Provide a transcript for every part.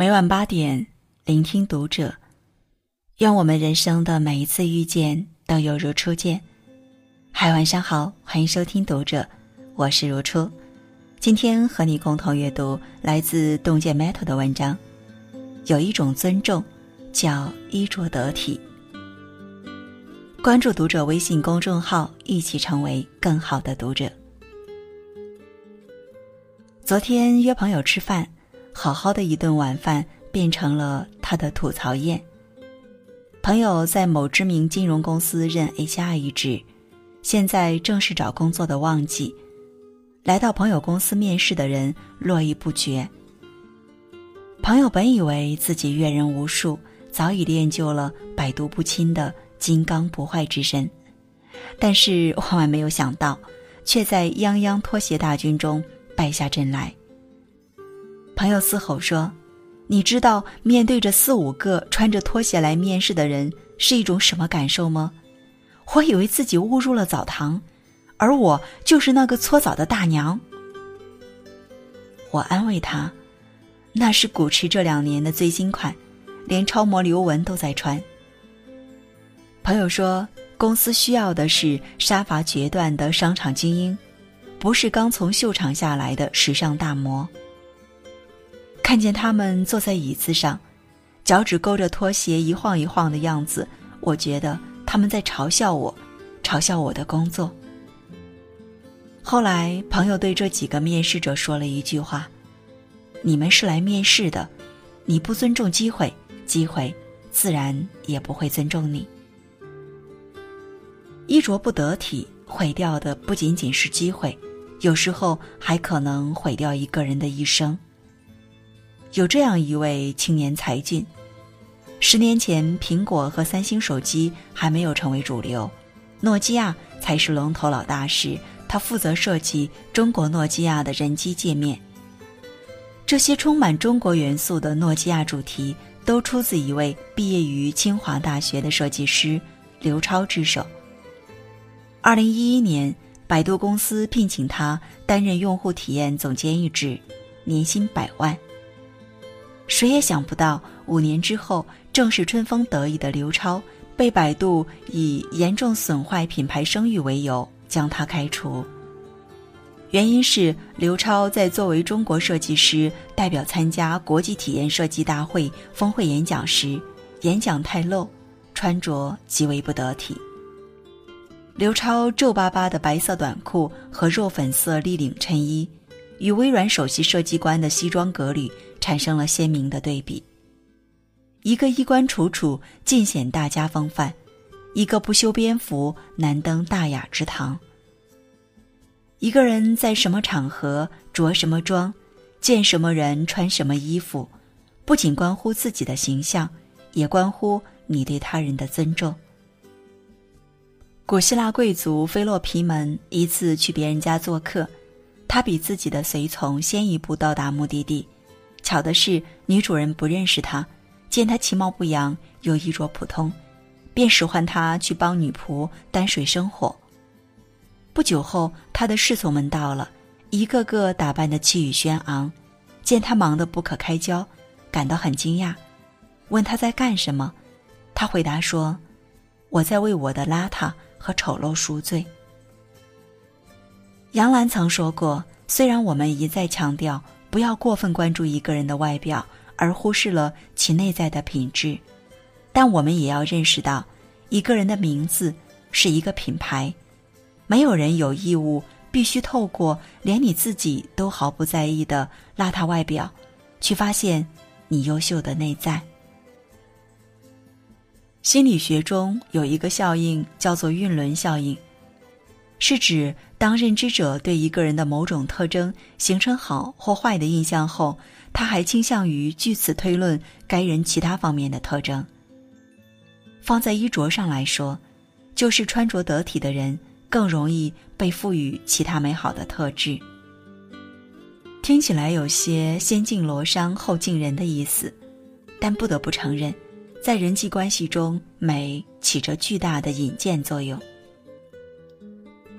每晚八点，聆听读者。愿我们人生的每一次遇见都犹如初见。嗨，晚上好，欢迎收听读者，我是如初。今天和你共同阅读来自洞见 Metal 的文章。有一种尊重，叫衣着得体。关注读者微信公众号，一起成为更好的读者。昨天约朋友吃饭。好好的一顿晚饭变成了他的吐槽宴。朋友在某知名金融公司任 HR 一职，现在正是找工作的旺季，来到朋友公司面试的人络绎不绝。朋友本以为自己阅人无数，早已练就了百毒不侵的金刚不坏之身，但是万万没有想到，却在泱泱拖鞋大军中败下阵来。朋友嘶吼说：“你知道面对着四五个穿着拖鞋来面试的人是一种什么感受吗？我以为自己误入了澡堂，而我就是那个搓澡的大娘。”我安慰他：“那是古驰这两年的最新款，连超模刘雯都在穿。”朋友说：“公司需要的是杀伐决断的商场精英，不是刚从秀场下来的时尚大模。”看见他们坐在椅子上，脚趾勾着拖鞋一晃一晃的样子，我觉得他们在嘲笑我，嘲笑我的工作。后来，朋友对这几个面试者说了一句话：“你们是来面试的，你不尊重机会，机会自然也不会尊重你。衣着不得体，毁掉的不仅仅是机会，有时候还可能毁掉一个人的一生。”有这样一位青年才俊，十年前苹果和三星手机还没有成为主流，诺基亚才是龙头老大时，他负责设计中国诺基亚的人机界面。这些充满中国元素的诺基亚主题，都出自一位毕业于清华大学的设计师刘超之手。二零一一年，百度公司聘请他担任用户体验总监一职，年薪百万。谁也想不到，五年之后，正是春风得意的刘超被百度以严重损坏品牌声誉为由将他开除。原因是刘超在作为中国设计师代表参加国际体验设计大会峰会演讲时，演讲太露，穿着极为不得体。刘超皱巴巴的白色短裤和肉粉色立领衬衣，与微软首席设计官的西装革履。产生了鲜明的对比。一个衣冠楚楚，尽显大家风范；一个不修边幅，难登大雅之堂。一个人在什么场合着什么装，见什么人穿什么衣服，不仅关乎自己的形象，也关乎你对他人的尊重。古希腊贵族菲洛皮门一次去别人家做客，他比自己的随从先一步到达目的地。巧的是，女主人不认识他，见他其貌不扬又衣着普通，便使唤他去帮女仆担水生火。不久后，他的侍从们到了，一个个打扮的气宇轩昂，见他忙得不可开交，感到很惊讶，问他在干什么。他回答说：“我在为我的邋遢和丑陋赎罪。”杨澜曾说过：“虽然我们一再强调。”不要过分关注一个人的外表，而忽视了其内在的品质。但我们也要认识到，一个人的名字是一个品牌，没有人有义务必须透过连你自己都毫不在意的邋遢外表，去发现你优秀的内在。心理学中有一个效应叫做晕轮效应。是指当认知者对一个人的某种特征形成好或坏的印象后，他还倾向于据此推论该人其他方面的特征。放在衣着上来说，就是穿着得体的人更容易被赋予其他美好的特质。听起来有些先敬罗裳后敬人的意思，但不得不承认，在人际关系中，美起着巨大的引荐作用。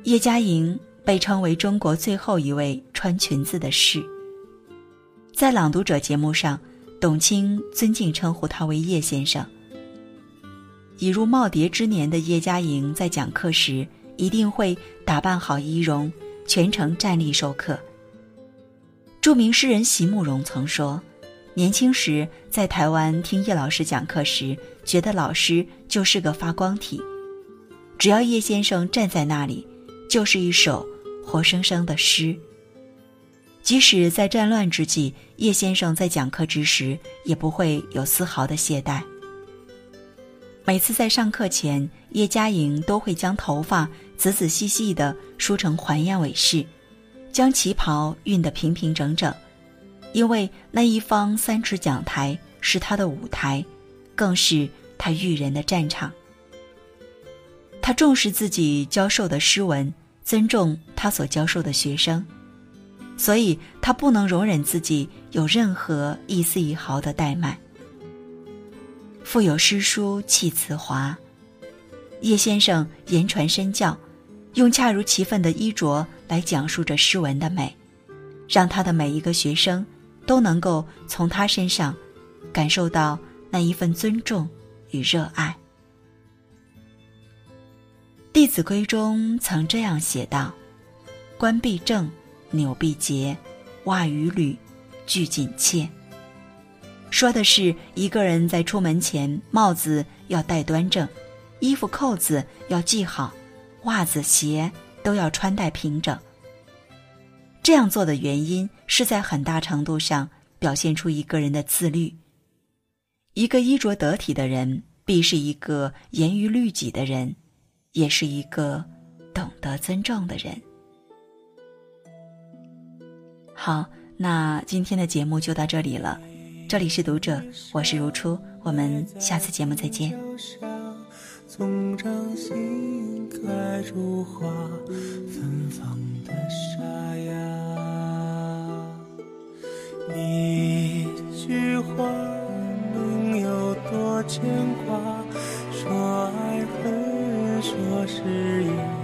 叶嘉莹被称为中国最后一位穿裙子的士。在《朗读者》节目上，董卿尊敬称呼他为叶先生。已入耄耋之年的叶嘉莹在讲课时，一定会打扮好仪容，全程站立授课。著名诗人席慕容曾说：“年轻时在台湾听叶老师讲课时，觉得老师就是个发光体，只要叶先生站在那里，就是一首活生生的诗。即使在战乱之际，叶先生在讲课之时，也不会有丝毫的懈怠。”每次在上课前，叶嘉莹都会将头发仔仔细细地梳成环燕尾式，将旗袍熨得平平整整，因为那一方三尺讲台是她的舞台，更是她育人的战场。她重视自己教授的诗文，尊重他所教授的学生，所以他不能容忍自己有任何一丝一毫的怠慢。腹有诗书气自华，叶先生言传身教，用恰如其分的衣着来讲述着诗文的美，让他的每一个学生都能够从他身上感受到那一份尊重与热爱。《弟子规》中曾这样写道：“冠必正，纽必结，袜与履俱紧切。”说的是一个人在出门前，帽子要戴端正，衣服扣子要系好，袜子鞋都要穿戴平整。这样做的原因是在很大程度上表现出一个人的自律。一个衣着得体的人，必是一个严于律己的人，也是一个懂得尊重的人。好，那今天的节目就到这里了。这里是读者，我是如初，我们下次节目再见。总掌心可爱如花芬芳的沙哑，一句话能有多牵挂？我是，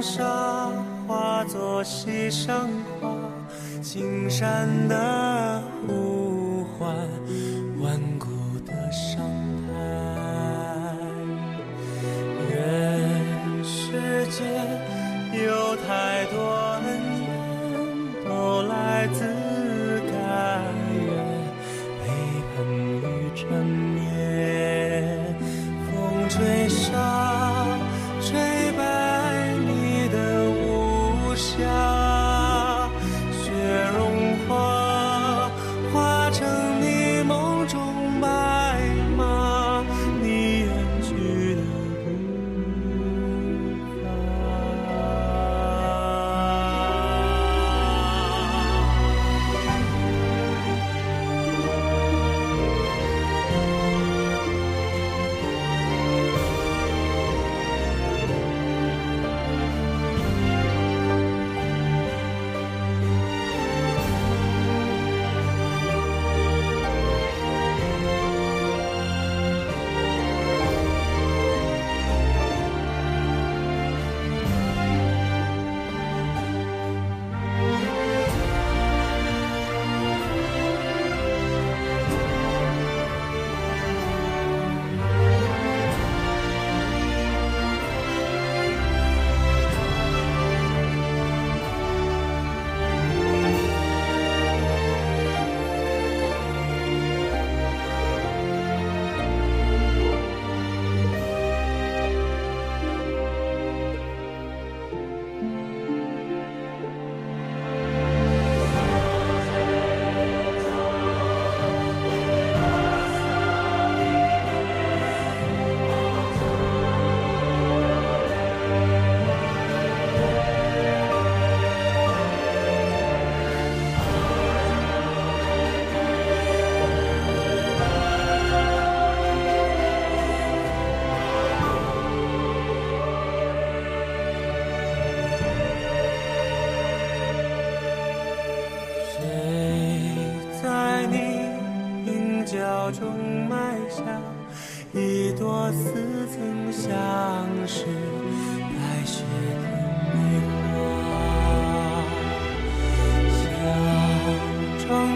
上沙。化作溪上花，青山的呼唤，万古的伤态。人世间有太多恩怨，都来自甘愿背叛与缠绵。风吹沙，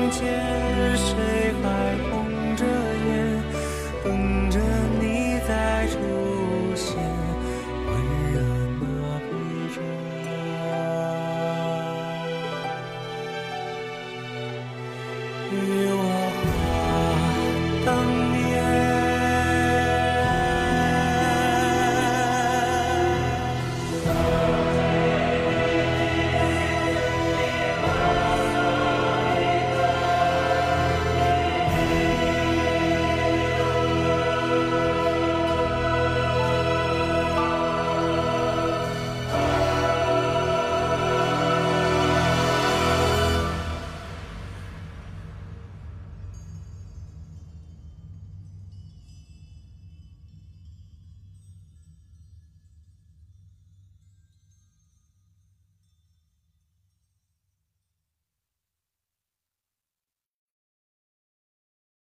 见谁